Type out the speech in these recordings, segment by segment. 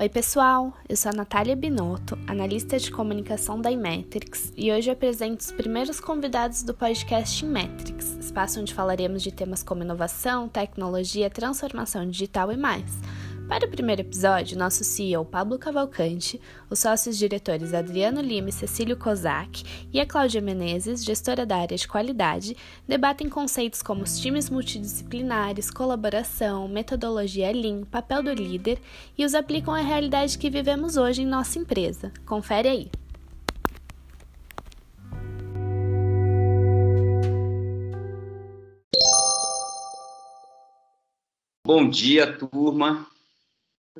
Oi, pessoal! Eu sou a Natália Binotto, analista de comunicação da Imetrix, e hoje apresento os primeiros convidados do podcast Imetrix, espaço onde falaremos de temas como inovação, tecnologia, transformação digital e mais. Para o primeiro episódio, nosso CEO Pablo Cavalcante, os sócios diretores Adriano Lima e Cecílio Kozak e a Cláudia Menezes, gestora da área de qualidade, debatem conceitos como os times multidisciplinares, colaboração, metodologia Lean, papel do líder e os aplicam à realidade que vivemos hoje em nossa empresa. Confere aí! Bom dia, turma.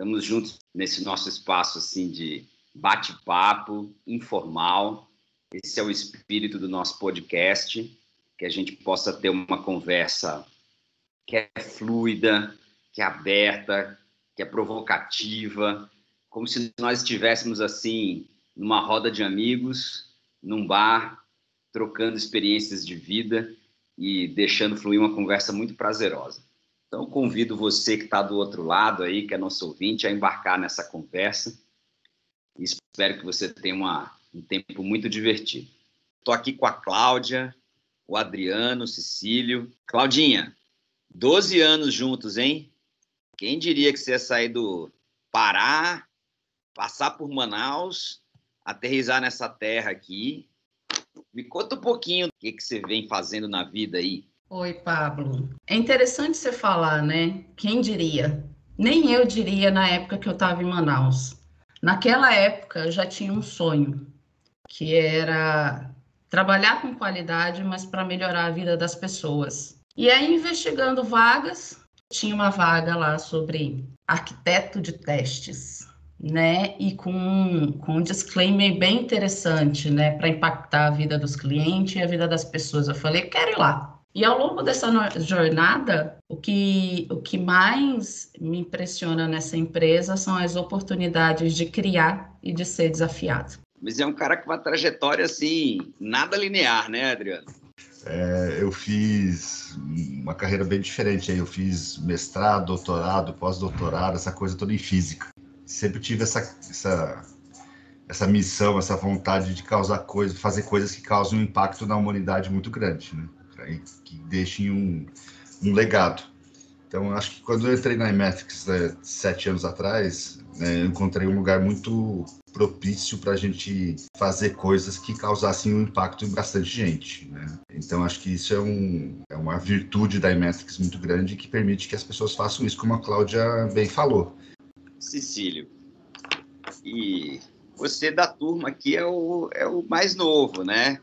Estamos juntos nesse nosso espaço assim de bate-papo informal. Esse é o espírito do nosso podcast, que a gente possa ter uma conversa que é fluida, que é aberta, que é provocativa, como se nós estivéssemos assim numa roda de amigos, num bar, trocando experiências de vida e deixando fluir uma conversa muito prazerosa. Então, convido você que está do outro lado aí, que é nosso ouvinte, a embarcar nessa conversa. E espero que você tenha uma, um tempo muito divertido. Estou aqui com a Cláudia, o Adriano, o Cecílio. Claudinha, 12 anos juntos, hein? Quem diria que você ia sair do Pará, passar por Manaus, aterrizar nessa terra aqui? Me conta um pouquinho o que, que você vem fazendo na vida aí. Oi, Pablo. É interessante você falar, né? Quem diria? Nem eu diria na época que eu estava em Manaus. Naquela época eu já tinha um sonho, que era trabalhar com qualidade, mas para melhorar a vida das pessoas. E aí, investigando vagas, tinha uma vaga lá sobre arquiteto de testes, né? E com, com um disclaimer bem interessante, né? Para impactar a vida dos clientes e a vida das pessoas. Eu falei, quero ir lá. E ao longo dessa jornada, o que, o que mais me impressiona nessa empresa são as oportunidades de criar e de ser desafiado. Mas é um cara com uma trajetória assim, nada linear, né, Adriano? É, eu fiz uma carreira bem diferente. Eu fiz mestrado, doutorado, pós-doutorado, essa coisa toda em física. Sempre tive essa, essa, essa missão, essa vontade de causar coisas, fazer coisas que causem um impacto na humanidade muito grande. Né? Que deixem um, um legado. Então, acho que quando eu entrei na Imetrics né, sete anos atrás, né, eu encontrei um lugar muito propício para a gente fazer coisas que causassem um impacto em bastante gente. Né? Então, acho que isso é, um, é uma virtude da Imetrics muito grande que permite que as pessoas façam isso, como a Cláudia bem falou. Cecílio, e você da turma aqui é o, é o mais novo, né?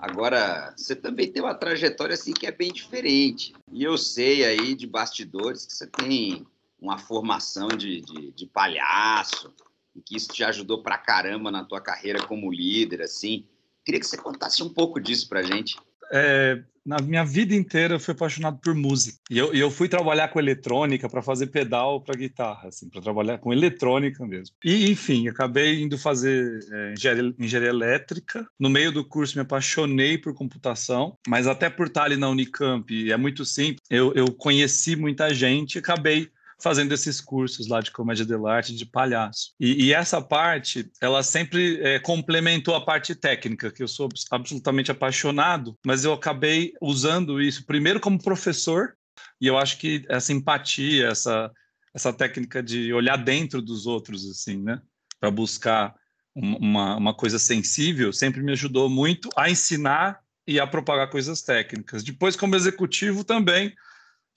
Agora, você também tem uma trajetória assim que é bem diferente. E eu sei aí de bastidores que você tem uma formação de, de, de palhaço e que isso te ajudou pra caramba na tua carreira como líder, assim. Queria que você contasse um pouco disso pra gente. É, na minha vida inteira eu fui apaixonado por música. E eu, eu fui trabalhar com eletrônica para fazer pedal para guitarra, assim, para trabalhar com eletrônica mesmo. E, enfim, acabei indo fazer é, engenharia, engenharia, elétrica. No meio do curso me apaixonei por computação, mas até por estar ali na Unicamp, é muito simples, eu, eu conheci muita gente e acabei fazendo esses cursos lá de comédia de arte, de palhaço. E, e essa parte, ela sempre é, complementou a parte técnica, que eu sou absolutamente apaixonado, mas eu acabei usando isso primeiro como professor, e eu acho que essa empatia, essa, essa técnica de olhar dentro dos outros, assim, né, para buscar uma, uma coisa sensível, sempre me ajudou muito a ensinar e a propagar coisas técnicas. Depois, como executivo, também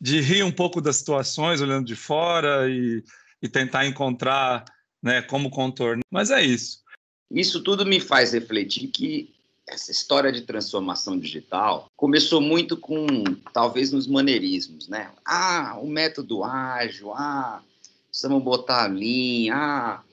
de rir um pouco das situações olhando de fora e, e tentar encontrar né, como contorno. Mas é isso. Isso tudo me faz refletir que essa história de transformação digital começou muito com, talvez, nos maneirismos, né? Ah, o método ágil, ah, precisamos botar a linha, ah,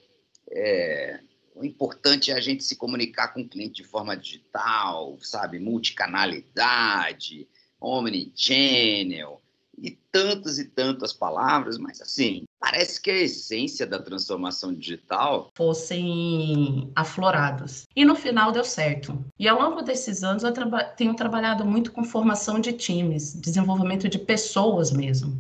é, o importante é a gente se comunicar com o cliente de forma digital, sabe? Multicanalidade, omnichannel, e tantas e tantas palavras, mas assim, parece que a essência da transformação digital fossem aflorados. E no final deu certo. E ao longo desses anos eu traba tenho trabalhado muito com formação de times, desenvolvimento de pessoas mesmo.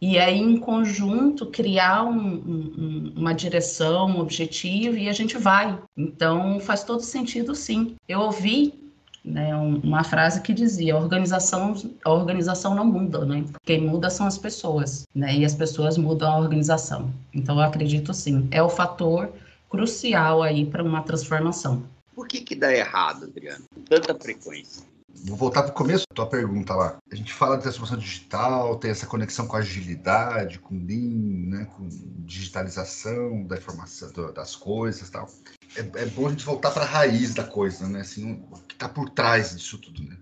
e aí em conjunto criar um, um, uma direção, um objetivo e a gente vai. Então faz todo sentido sim. Eu ouvi né, uma frase que dizia: a organização, a organização não muda, né? Quem muda são as pessoas, né? E as pessoas mudam a organização. Então eu acredito sim, é o fator crucial aí para uma transformação. Por que que dá errado, Adriano? Com tanta frequência. Vou voltar para o começo da tua pergunta lá. A gente fala de transformação digital, tem essa conexão com agilidade, com Lean, né, com digitalização da informação, das coisas e tal. É, é, bom a gente voltar para a raiz da coisa, né? Assim, o que está por trás disso tudo, né?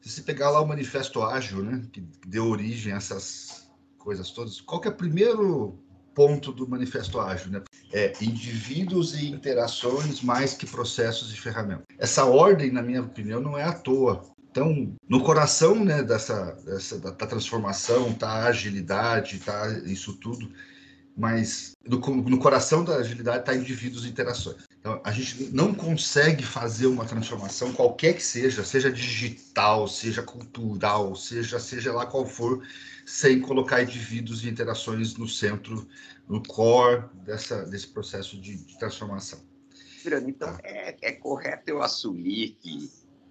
Se você pegar lá o Manifesto Ágil, né, que deu origem a essas coisas todas, qual que é o primeiro ponto do Manifesto Ágil, né? É indivíduos e interações mais que processos e ferramentas. Essa ordem, na minha opinião, não é à toa. Então, no coração né, dessa, dessa da, da transformação, tá a agilidade, tá isso tudo, mas no, no coração da agilidade está indivíduos e interações. Então, a gente não consegue fazer uma transformação, qualquer que seja, seja digital, seja cultural, seja, seja lá qual for, sem colocar indivíduos e interações no centro, no core dessa, desse processo de, de transformação. então tá. é, é correto eu assumir que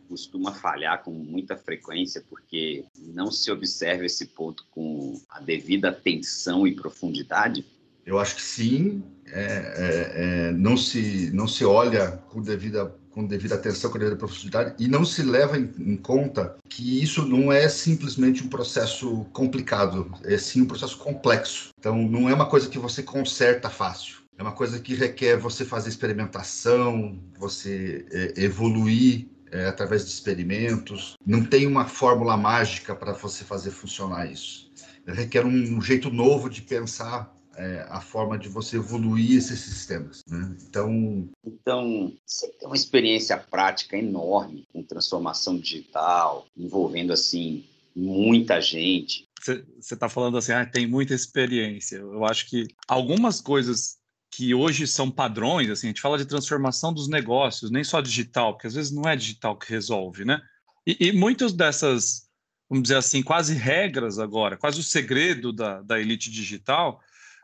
costuma falhar com muita frequência porque não se observa esse ponto com a devida atenção e profundidade? Eu acho que sim. É, é, é, não se não se olha com devida com devida atenção, com devida profundidade, e não se leva em, em, conta que isso não é simplesmente um processo complicado, é sim um processo complexo. Então, não é uma coisa que você conserta fácil. É uma coisa que requer você fazer experimentação, você é, evoluir é, através de experimentos. Não tem uma fórmula mágica para você fazer funcionar isso. Requer um jeito novo de pensar é, a forma de você evoluir esses sistemas. Né? Então, então, você tem uma experiência prática enorme com transformação digital, envolvendo assim muita gente. Você está falando assim, ah, tem muita experiência. Eu acho que algumas coisas que hoje são padrões, assim, a gente fala de transformação dos negócios, nem só digital, porque às vezes não é digital que resolve, né? E, e muitas dessas, vamos dizer assim, quase regras agora, quase o segredo da, da elite digital,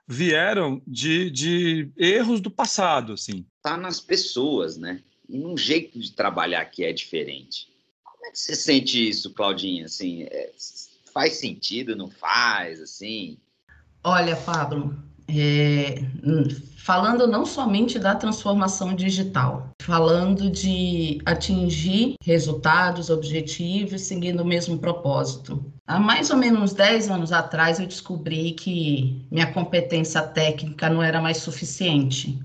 vieram de, de erros do passado, assim. Tá nas pessoas, né? E num jeito de trabalhar que é diferente. Como é que você sente isso, Claudinha? Assim, é, faz sentido, não faz, assim? Olha, Pablo, é, falando não somente da transformação digital, falando de atingir resultados, objetivos, seguindo o mesmo propósito. Há mais ou menos 10 anos atrás, eu descobri que minha competência técnica não era mais suficiente,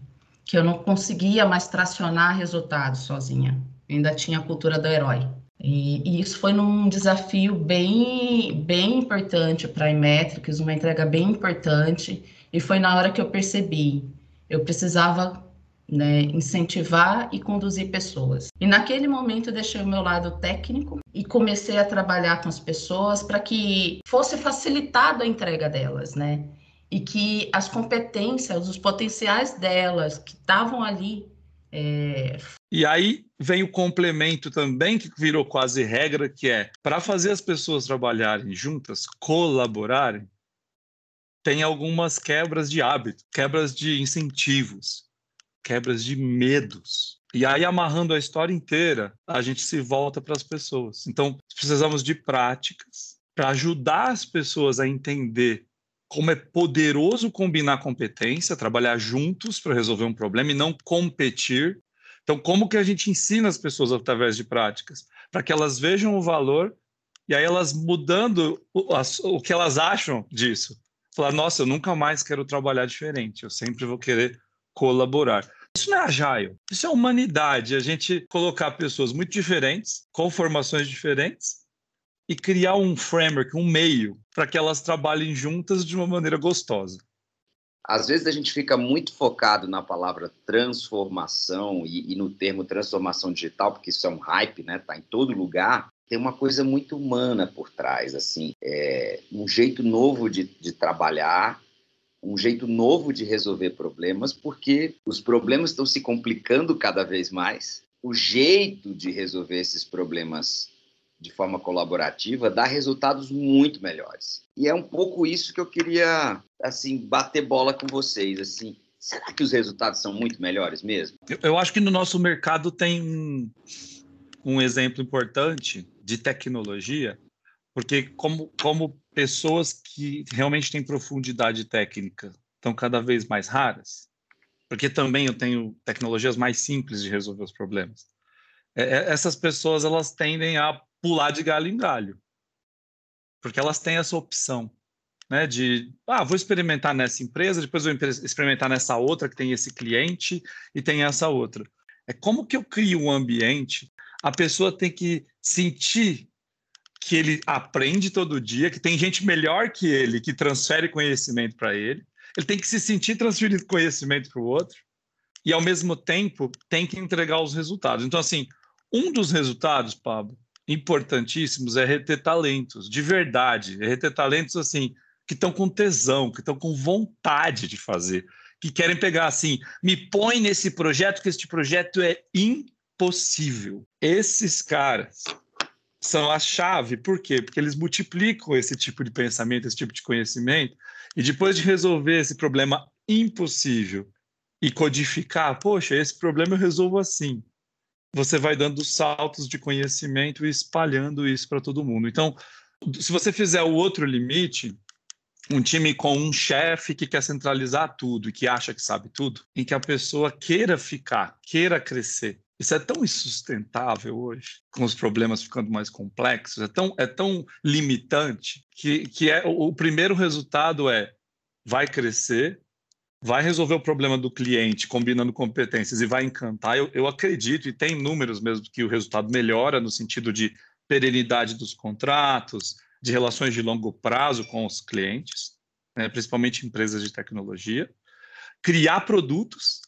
que eu não conseguia mais tracionar resultados sozinha. Eu ainda tinha a cultura do herói. E, e, isso foi num desafio bem, bem importante para a Imetrics, uma entrega bem importante, e foi na hora que eu percebi, eu precisava né, incentivar e conduzir pessoas. E naquele momento deixei o meu lado técnico e comecei a trabalhar com as pessoas para que fosse facilitada a entrega delas, né? E que as competências, os potenciais delas que estavam ali é... E aí vem o complemento também, que virou quase regra, que é para fazer as pessoas trabalharem juntas, colaborarem, tem algumas quebras de hábito, quebras de incentivos, quebras de medos. E aí, amarrando a história inteira, a gente se volta para as pessoas. Então, precisamos de práticas para ajudar as pessoas a entender como é poderoso combinar competência, trabalhar juntos para resolver um problema e não competir. Então, como que a gente ensina as pessoas através de práticas? Para que elas vejam o valor e aí elas mudando o, o que elas acham disso. Falar, nossa, eu nunca mais quero trabalhar diferente, eu sempre vou querer colaborar. Isso não é agile, isso é humanidade. A gente colocar pessoas muito diferentes, com formações diferentes, e criar um framework, um meio, para que elas trabalhem juntas de uma maneira gostosa. Às vezes a gente fica muito focado na palavra transformação e, e no termo transformação digital, porque isso é um hype, né? Tá em todo lugar. Tem uma coisa muito humana por trás, assim, é um jeito novo de, de trabalhar, um jeito novo de resolver problemas, porque os problemas estão se complicando cada vez mais. O jeito de resolver esses problemas de forma colaborativa, dá resultados muito melhores. E é um pouco isso que eu queria, assim, bater bola com vocês, assim. Será que os resultados são muito melhores mesmo? Eu, eu acho que no nosso mercado tem um, um exemplo importante de tecnologia, porque como, como pessoas que realmente têm profundidade técnica estão cada vez mais raras, porque também eu tenho tecnologias mais simples de resolver os problemas. É, é essas pessoas elas tendem a pular de galho em galho, porque elas têm essa opção, né? De ah, vou experimentar nessa empresa, depois vou experimentar nessa outra que tem esse cliente e tem essa outra. É como que eu crio um ambiente? A pessoa tem que sentir que ele aprende todo dia, que tem gente melhor que ele que transfere conhecimento para ele. Ele tem que se sentir transferindo conhecimento para o outro e, ao mesmo tempo, tem que entregar os resultados. Então, assim, um dos resultados, Pablo, importantíssimos é reter talentos, de verdade. É reter talentos, assim, que estão com tesão, que estão com vontade de fazer, que querem pegar, assim, me põe nesse projeto, que este projeto é impossível. Esses caras são a chave. Por quê? Porque eles multiplicam esse tipo de pensamento, esse tipo de conhecimento, e depois de resolver esse problema impossível e codificar, poxa, esse problema eu resolvo assim. Você vai dando saltos de conhecimento e espalhando isso para todo mundo. Então, se você fizer o outro limite, um time com um chefe que quer centralizar tudo e que acha que sabe tudo, em que a pessoa queira ficar, queira crescer, isso é tão insustentável hoje, com os problemas ficando mais complexos, é tão, é tão limitante, que, que é o, o primeiro resultado é vai crescer, vai resolver o problema do cliente combinando competências e vai encantar. Eu, eu acredito, e tem números mesmo, que o resultado melhora no sentido de perenidade dos contratos, de relações de longo prazo com os clientes, né, principalmente empresas de tecnologia, criar produtos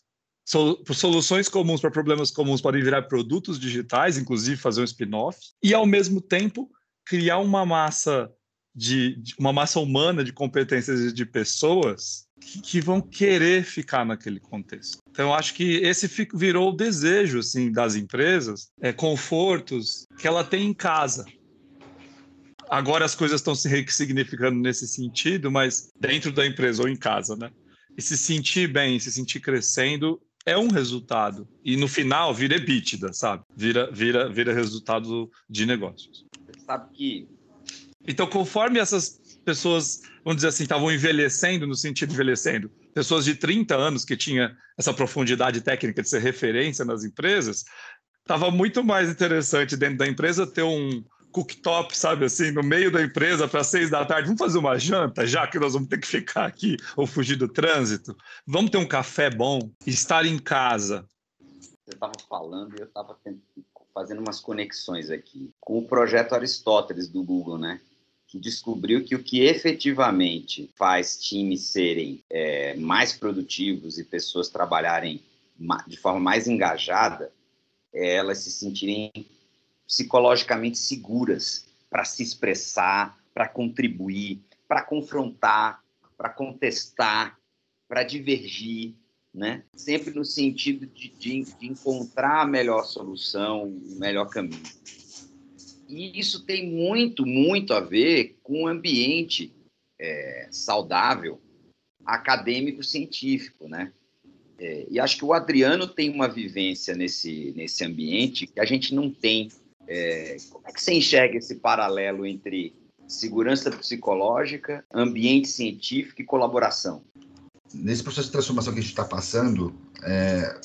soluções comuns para problemas comuns podem virar produtos digitais, inclusive fazer um spin-off, e ao mesmo tempo criar uma massa de, de uma massa humana de competências de pessoas que, que, vão querer ficar naquele contexto. Então, eu acho que esse virou o desejo assim das empresas, é, confortos que ela tem em casa. Agora as coisas estão se ressignificando nesse sentido, mas dentro da empresa ou em casa, né? E se sentir bem, se sentir crescendo é um resultado. E no final vira EBITDA, sabe? Vira, vira, vira resultado de negócios. Sabe que. Então, conforme essas pessoas, vamos dizer assim, estavam envelhecendo, no sentido de envelhecendo, pessoas de 30 anos que tinha essa profundidade técnica de ser referência nas empresas, estava muito mais interessante dentro da empresa ter um, cooktop, sabe assim, no meio da empresa para seis da tarde. Vamos fazer uma janta, já que nós vamos ter que ficar aqui ou fugir do trânsito. Vamos ter um café bom, estar em casa. Você estava falando e eu estava fazendo umas conexões aqui com o projeto Aristóteles do Google, né? Que descobriu que o que efetivamente faz times serem é, mais produtivos e pessoas trabalharem de forma mais engajada é elas se sentirem psicologicamente seguras para se expressar, para contribuir, para confrontar, para contestar, para divergir, né? Sempre no sentido de, de, de, encontrar a melhor solução, o melhor caminho. E isso tem muito, muito a ver com o ambiente é, saudável acadêmico-científico, né? É, e acho que o Adriano tem uma vivência nesse, nesse ambiente que a gente não tem é, como é que você enxerga esse paralelo entre segurança psicológica, ambiente científico e colaboração? Nesse processo de transformação que a gente está passando, é,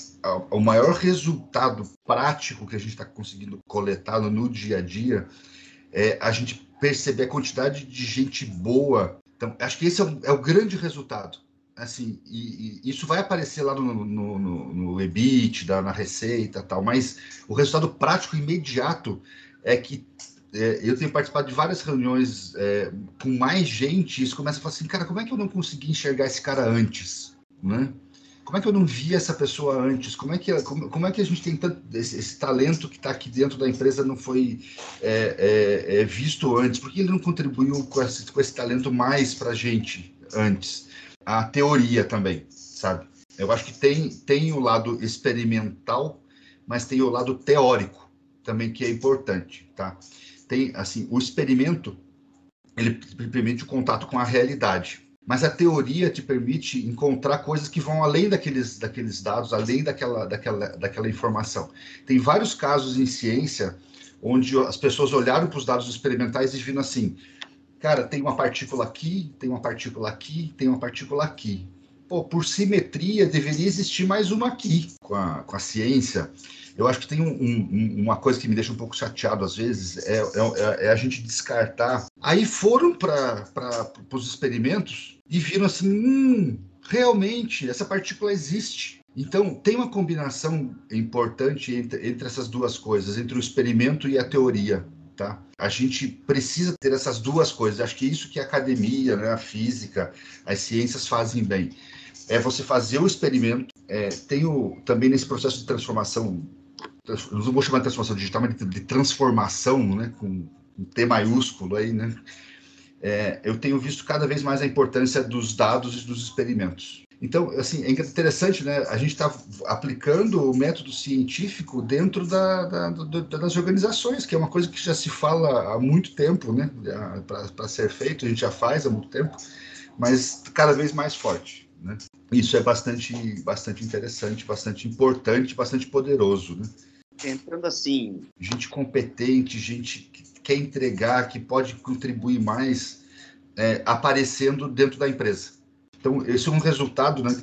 o maior resultado prático que a gente está conseguindo coletar no dia a dia é a gente perceber a quantidade de gente boa. Então, acho que esse é o, é o grande resultado assim, e, e, isso vai aparecer lá no, no, no, no EBITDA, na receita tal, mas o resultado prático imediato é que é, eu tenho participado de várias reuniões é, com mais gente e isso começa a falar assim, cara, como é que eu não consegui enxergar esse cara antes, né? Como é que eu não vi essa pessoa antes? Como é que, como, como é que a gente tem tanto, esse, esse talento que está aqui dentro da empresa não foi é, é, é, visto antes? Por que ele não contribuiu com esse, com esse talento mais para a gente antes? A teoria também, sabe? Eu acho que tem, tem o lado experimental, mas tem o lado teórico também que é importante, tá? Tem, assim, o experimento, ele permite o contato com a realidade, mas a teoria te permite encontrar coisas que vão além daqueles, daqueles dados, além daquela, daquela, daquela informação. Tem vários casos em ciência onde as pessoas olharam para os dados experimentais e viram assim, cara, tem uma partícula aqui, tem uma partícula aqui, tem uma partícula aqui. Pô, por simetria, deveria existir mais uma aqui. Com a, com a ciência, eu acho que tem um, um, uma coisa que me deixa um pouco chateado às vezes, é, é, é a gente descartar. Aí foram para os experimentos e viram assim, hum, realmente, essa partícula existe. Então, tem uma combinação importante entre, entre essas duas coisas, entre o experimento e a teoria. Tá? A gente precisa ter essas duas coisas. Acho que é isso que a academia, né, a física, as ciências fazem bem. É você fazer o experimento. É, também nesse processo de transformação não vou chamar de transformação digital, mas de, transformação, né, com um T maiúsculo aí, né, é, eu tenho visto cada vez mais a importância dos dados e dos experimentos. Então, assim, é interessante, né? A gente está aplicando o método científico dentro da, da, da, das organizações, que é uma coisa que já se fala há muito tempo, né? Para ser feito, a gente já faz há muito tempo, mas cada vez mais forte, né? Isso é bastante, bastante interessante, bastante importante, bastante poderoso, né? entrando assim. Gente competente, gente que quer entregar, que pode contribuir mais, é, aparecendo dentro da empresa. Então, esse é um resultado, né?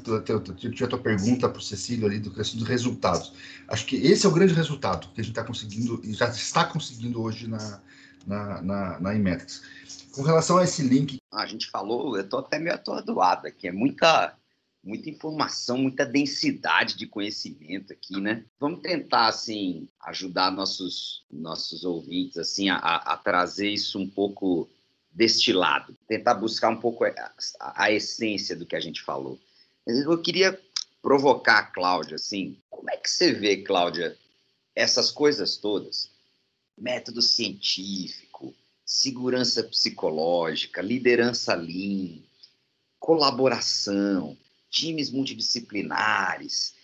Que tinha a tua pergunta para o Cecílio ali, do questão dos resultados. Acho que esse é o grande resultado que a gente está conseguindo, e já está conseguindo hoje na, na, na, na Imetrics. Com relação a esse link. A gente falou, eu estou até meio atordoado aqui, é muita muita informação, muita densidade de conhecimento aqui, né? Vamos tentar, assim, ajudar nossos, nossos ouvintes, assim, a, a trazer isso um pouco destilado, tentar buscar um pouco a, a, essência do que a gente falou. Eu queria provocar a Cláudia, assim, como é que você vê, Cláudia, essas coisas todas? Método científico, segurança psicológica, liderança lean, colaboração, times multidisciplinares,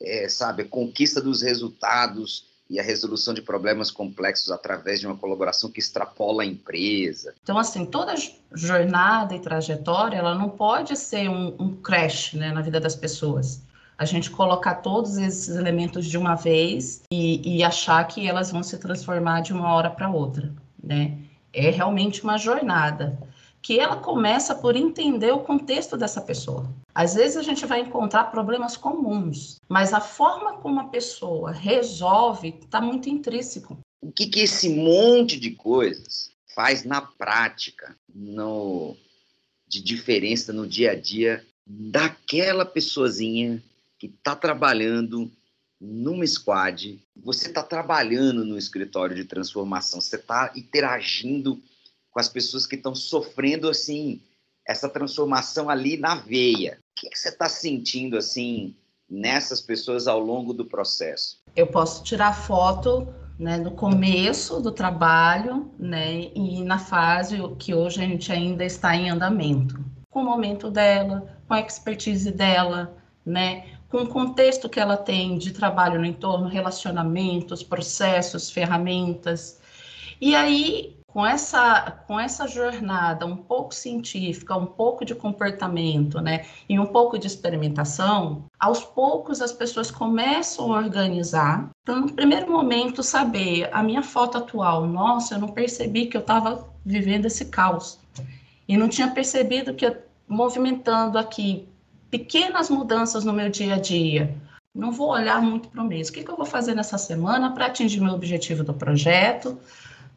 é, sabe, conquista dos resultados e a resolução de problemas complexos através de uma colaboração que extrapola a empresa. Então, assim, toda jornada e trajetória, ela não pode ser um, um crash né, na vida das pessoas. A gente colocar todos esses elementos de uma vez e, e achar que elas vão se transformar de uma hora para outra, né? É realmente uma jornada que ela começa por entender o contexto dessa pessoa. Às vezes a gente vai encontrar problemas comuns, mas a forma como a pessoa resolve está muito intrínseco. O que, que esse monte de coisas faz na prática, no, de diferença no dia a dia daquela pessoazinha que está trabalhando numa squad, você está trabalhando no escritório de transformação, você está interagindo com as pessoas que estão sofrendo assim essa transformação ali na veia. O que, que você está sentindo assim nessas pessoas ao longo do processo? Eu posso tirar foto né, no começo do trabalho né, e na fase que hoje a gente ainda está em andamento, com o momento dela, com a expertise dela, né, com o contexto que ela tem de trabalho no entorno, relacionamentos, processos, ferramentas. E aí com essa, com essa jornada um pouco científica, um pouco de comportamento, né, e um pouco de experimentação, aos poucos as pessoas começam a organizar. Então, no primeiro momento, saber a minha foto atual, nossa, eu não percebi que eu estava vivendo esse caos. E não tinha percebido que eu, movimentando aqui pequenas mudanças no meu dia a dia, não vou olhar muito para o mês. O que, que eu vou fazer nessa semana para atingir meu objetivo do projeto?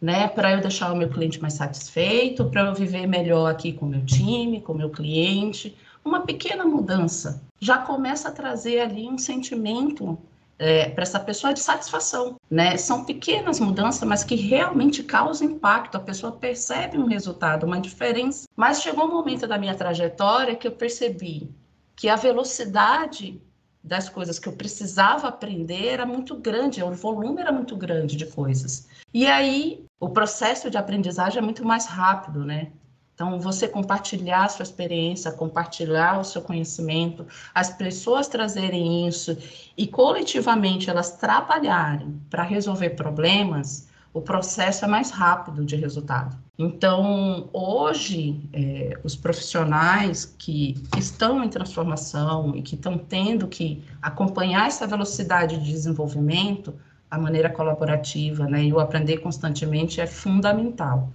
Né, para eu deixar o meu cliente mais satisfeito, para eu viver melhor aqui com o meu time, com o meu cliente. Uma pequena mudança já começa a trazer ali um sentimento é, para essa pessoa de satisfação, né? São pequenas mudanças, mas que realmente causam impacto. A pessoa percebe um resultado, uma diferença. Mas chegou um momento da minha trajetória que eu percebi que a velocidade das coisas que eu precisava aprender era muito grande, o volume era muito grande de coisas. E aí o processo de aprendizagem é muito mais rápido, né? Então, você compartilhar a sua experiência, compartilhar o seu conhecimento, as pessoas trazerem isso e coletivamente elas trabalharem para resolver problemas, o processo é mais rápido de resultado. Então, hoje, é, os profissionais que, estão em transformação e que estão tendo que acompanhar essa velocidade de desenvolvimento, a maneira colaborativa, né, e o aprender constantemente é fundamental.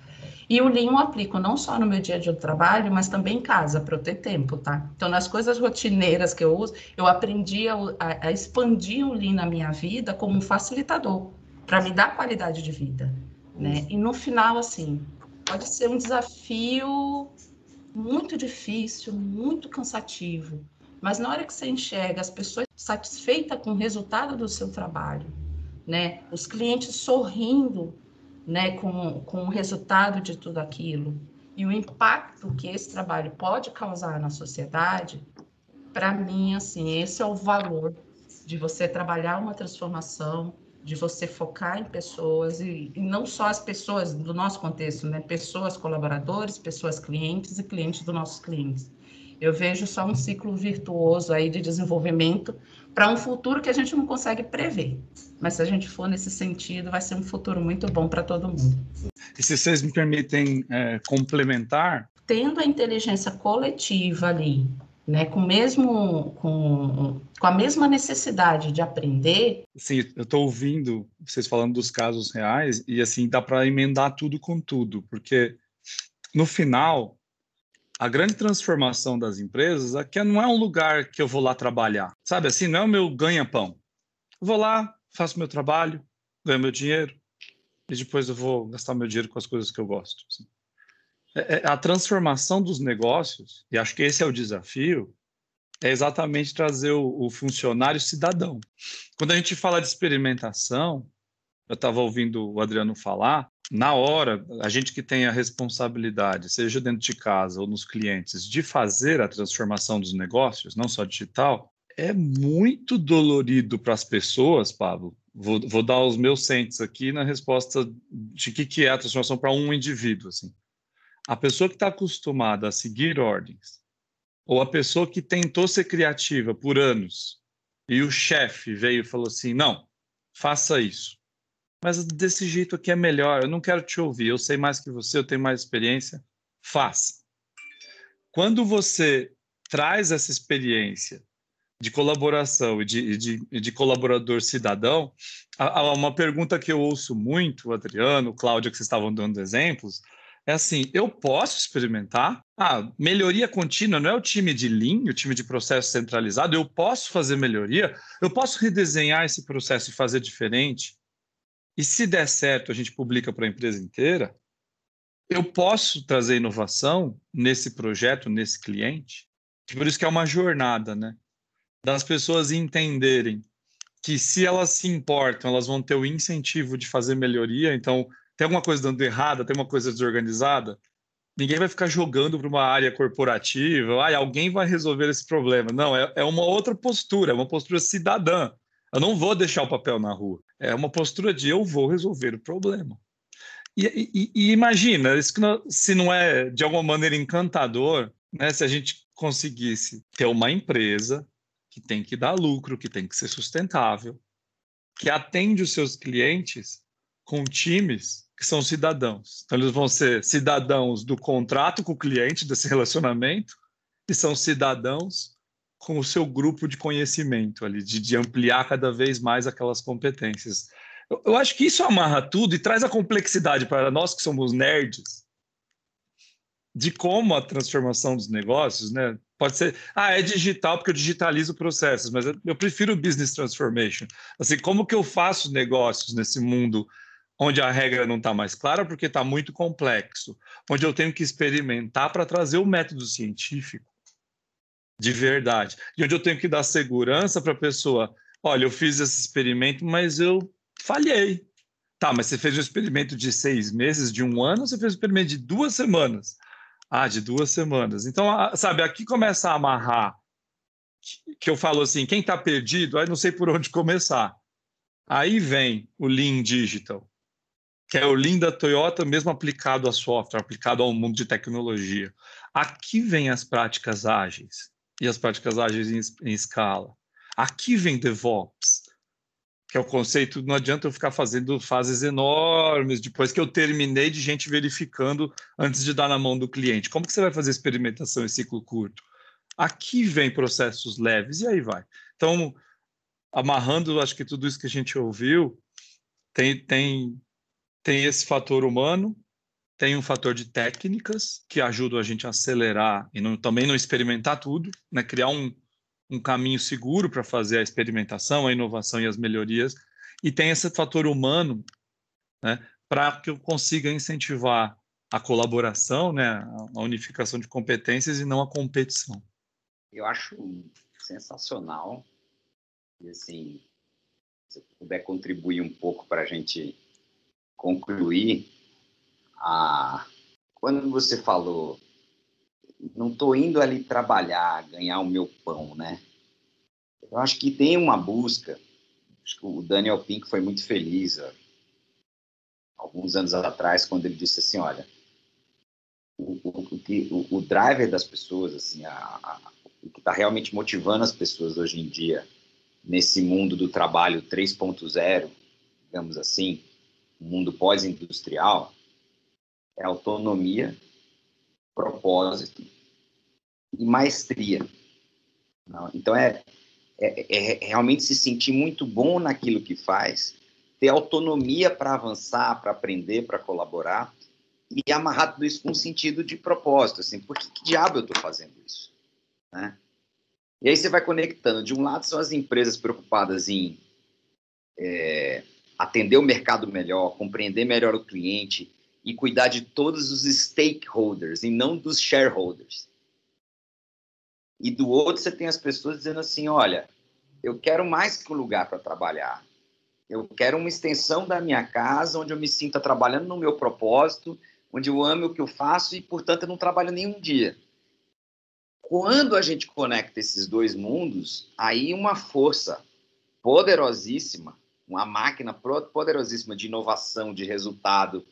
E o Lean eu aplico não só no meu dia a dia de trabalho, mas também em casa, para eu ter tempo, tá? Então, nas coisas rotineiras que eu uso, eu aprendi a, a expandir o Lean na minha vida como um facilitador, para me dar qualidade de vida, né? E no final, assim, pode ser um desafio muito difícil, muito cansativo, mas na hora que você enxerga as pessoas satisfeitas com o resultado do seu trabalho, né? Os clientes sorrindo né, com, com o resultado de tudo aquilo e o impacto que esse trabalho pode causar na sociedade, para mim, assim, esse é o valor de você trabalhar uma transformação, de você focar em pessoas e, e, não só as pessoas do nosso contexto, né? Pessoas colaboradores, pessoas clientes e clientes dos nossos clientes. Eu vejo só um ciclo virtuoso aí de desenvolvimento para um futuro que a gente não consegue prever. Mas se a gente for nesse sentido, vai ser um futuro muito bom para todo mundo. E se vocês me permitem é, complementar? Tendo a inteligência coletiva ali, né, com, mesmo, com, com a mesma necessidade de aprender. Sim, eu estou ouvindo vocês falando dos casos reais e assim dá para emendar tudo com tudo, porque no final a grande transformação das empresas é que não é um lugar que eu vou lá trabalhar, sabe assim, não é o meu ganha-pão. Vou lá, faço meu trabalho, ganho meu dinheiro e depois eu vou gastar meu dinheiro com as coisas que eu gosto. Assim. É, é, a transformação dos negócios, e acho que esse é o desafio, é exatamente trazer o, o funcionário cidadão. Quando a gente fala de experimentação, eu estava ouvindo o Adriano falar, na hora, a gente que tem a responsabilidade, seja dentro de casa ou nos clientes, de fazer a transformação dos negócios, não só digital, é muito dolorido para as pessoas, Pablo. Vou, vou, dar os meus centes aqui na resposta de que, que é a transformação para um indivíduo. Assim. A pessoa que está acostumada a seguir ordens, ou a pessoa que tentou ser criativa por anos, e o chefe veio e falou assim: não, faça isso mas desse jeito aqui é melhor, eu não quero te ouvir, eu sei mais que você, eu tenho mais experiência, faça. Quando você traz essa experiência de colaboração e de, de, de colaborador cidadão, uma pergunta que eu ouço muito, Adriano, Cláudia, que vocês estavam dando exemplos, é assim, eu posso experimentar? Ah, melhoria contínua não é o time de linha, o time de processo centralizado, eu posso fazer melhoria? Eu posso redesenhar esse processo e fazer diferente? E se der certo, a gente publica para a empresa inteira, eu posso trazer inovação nesse projeto, nesse cliente. Por isso que é uma jornada, né? Das pessoas entenderem que se elas se importam, elas vão ter o incentivo de fazer melhoria. Então, tem alguma coisa dando errada, tem uma coisa desorganizada, ninguém vai ficar jogando para uma área corporativa, ah, alguém vai resolver esse problema. Não, é, é uma outra postura, é uma postura cidadã. Eu não vou deixar o papel na rua. É uma postura de eu vou resolver o problema. E, e, e imagina, isso não, se não é de alguma maneira encantador, né, se a gente conseguisse ter uma empresa que tem que dar lucro, que tem que ser sustentável, que atende os seus clientes com times que são cidadãos. Então, eles vão ser cidadãos do contrato com o cliente, desse relacionamento, e são cidadãos com o seu grupo de conhecimento ali, de, de ampliar cada vez mais aquelas competências. Eu, eu, acho que isso amarra tudo e traz a complexidade para nós que somos nerds de como a transformação dos negócios, né? Pode ser, ah, é digital porque eu digitalizo processos, mas eu, eu prefiro business transformation. Assim, como que eu faço negócios nesse mundo onde a regra não está mais clara porque está muito complexo, onde eu tenho que experimentar para trazer o método científico de verdade. E onde eu tenho que dar segurança para a pessoa. Olha, eu fiz esse experimento, mas eu falhei. Tá, mas você fez um experimento de seis meses, de um ano, ou você fez um experimento de duas semanas? Ah, de duas semanas. Então, sabe, aqui começa a amarrar, que eu falo assim, quem está perdido, aí não sei por onde começar. Aí vem o Lean Digital. Que é o Lean da Toyota, mesmo aplicado a software, aplicado ao mundo de tecnologia. Aqui vem as práticas ágeis e as práticas ágeis em, em escala. Aqui vem DevOps, que é o conceito, não adianta eu ficar fazendo fases enormes depois que eu terminei de gente verificando antes de dar na mão do cliente. Como que você vai fazer experimentação em ciclo curto? Aqui vem processos leves e aí vai. Então, amarrando, acho que tudo isso que a gente ouviu, tem, tem tem esse fator humano, tem um fator de técnicas que ajudam a gente a acelerar e não, também não experimentar tudo, né? criar um, um caminho seguro para fazer a experimentação, a inovação e as melhorias. E tem esse fator humano né? para que eu consiga incentivar a colaboração, né? a unificação de competências e não a competição. Eu acho sensacional. E assim, se puder contribuir um pouco para a gente concluir, a... quando você falou, não estou indo ali trabalhar, ganhar o meu pão, né? Eu acho que tem uma busca, acho que o Daniel Pink foi muito feliz, ó, alguns anos atrás, quando ele disse assim, olha, o, o, o, o driver das pessoas, assim, a, a, o que está realmente motivando as pessoas hoje em dia, nesse mundo do trabalho 3.0, digamos assim, mundo pós-industrial é autonomia, propósito e maestria. Então é, é, é, realmente se sentir muito bom naquilo que faz, ter autonomia para avançar, para aprender, para colaborar e amarrar tudo isso com um sentido de propósito, assim, por que, que diabo eu estou fazendo isso? Né? E aí você vai conectando. De um lado são as empresas preocupadas em é, atender o mercado melhor, compreender melhor o cliente e cuidar de todos os stakeholders e não dos shareholders. E do outro, você tem as pessoas dizendo assim: olha, eu quero mais que um lugar para trabalhar. Eu quero uma extensão da minha casa, onde eu me sinta trabalhando no meu propósito, onde eu amo o que eu faço e, portanto, eu não trabalho nenhum dia. Quando a gente conecta esses dois mundos, aí uma força poderosíssima uma máquina poderosíssima de inovação, de resultado,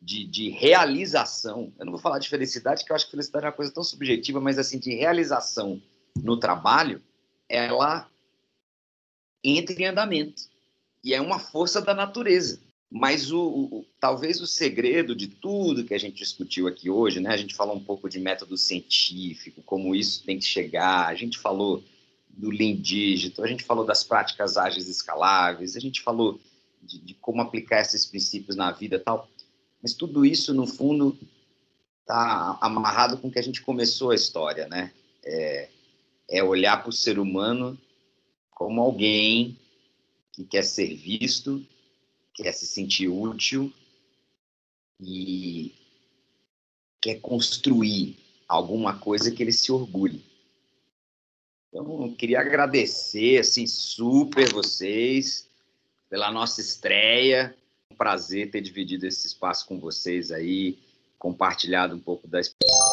de, de, realização. Eu não vou falar de felicidade, que eu acho que felicidade é uma coisa tão subjetiva, mas assim, de realização no trabalho, ela entra em andamento. E é uma força da natureza. Mas o, o, talvez o segredo de tudo que a gente discutiu aqui hoje, né? A gente falou um pouco de método científico, como isso tem que chegar, a gente falou do Lean Digital, a gente falou das práticas ágeis escaláveis, a gente falou de, de como aplicar esses princípios na vida tal, mas tudo isso, no fundo, está amarrado com que a gente começou a história, né? É, é olhar para o ser humano como alguém que quer ser visto, quer se sentir útil e quer construir alguma coisa que ele se orgulhe. Então, queria agradecer, assim, super vocês pela nossa estreia. Um prazer ter dividido esse espaço com vocês aí, compartilhado um pouco da experiência.